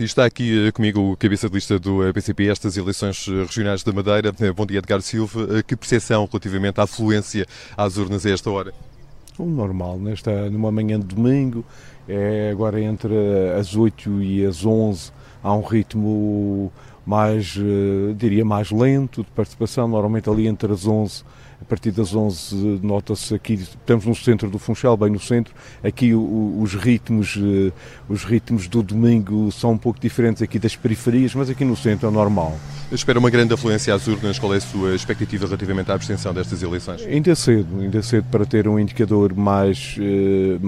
Está aqui eh, comigo o cabeça de lista do PCP, estas eleições eh, regionais da Madeira. Eh, bom dia, Edgar Silva. Que percepção relativamente à afluência às urnas a esta hora? O normal, nesta, numa manhã de domingo, é agora entre as 8 e as 11, há um ritmo mais, diria, mais lento de participação, normalmente ali entre as 11 a partir das 11 nota-se aqui, estamos no centro do Funchal, bem no centro, aqui os ritmos eh, os ritmos do domingo são um pouco diferentes aqui das periferias, mas aqui no centro é normal. Espera uma grande afluência às urnas, qual é a sua expectativa relativamente à abstenção destas eleições? Ainda cedo, ainda cedo para ter um indicador mais eh,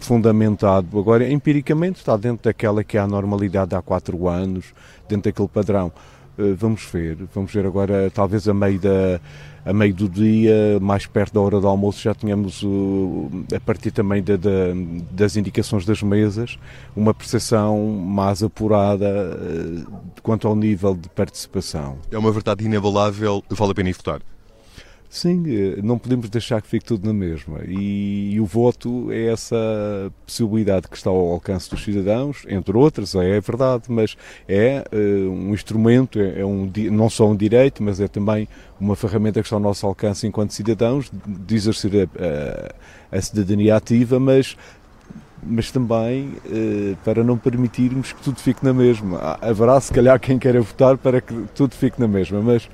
fundamentado. Agora, empiricamente, está dentro daquela que é a normalidade há quatro anos, dentro daquele padrão. Eh, vamos ver, vamos ver agora, talvez a meio, da, a meio do dia, mais perto da hora do almoço, já tínhamos, a partir também da, da, das indicações das mesas, uma percepção mais apurada eh, quanto ao nível de participação. É uma verdade inabalável, vale a pena ir votar. Sim, eh, não podemos deixar que fique tudo na mesma. E, e, o voto é essa possibilidade que está ao alcance dos cidadãos, entre outras, é verdade, mas é uh, um instrumento, é, é, um, não só um direito, mas é também uma ferramenta que está ao nosso alcance enquanto cidadãos de exercer a, a, a cidadania ativa, mas mas também uh, para não permitirmos que tudo fique na mesma. Haverá, se calhar, quem queira votar para que tudo fique na mesma, mas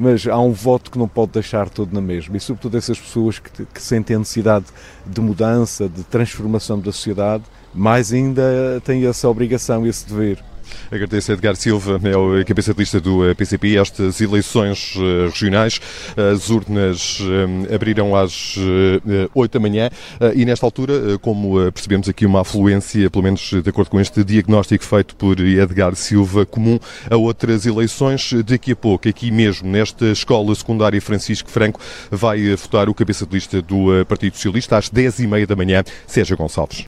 mas há um voto que não pode deixar todo na mesma. E, sobretudo, essas pessoas que, que sentem a necessidade de mudança, de transformação da sociedade, mais ainda têm essa obrigação, esse dever. Agradeço a Edgar Silva, é o cabeça de lista do PCP. Estas eleições eh, regionais, as urnas eh, abriram às 8 eh, da manhã e, nesta altura, como percebemos aqui, uma afluência, pelo menos de acordo com este diagnóstico feito por Edgar Silva, comum a outras eleições. Daqui a pouco, aqui mesmo, nesta escola secundária Francisco Franco, vai votar o cabeça de lista do Partido Socialista às 10 e meia da manhã, Sérgio Gonçalves.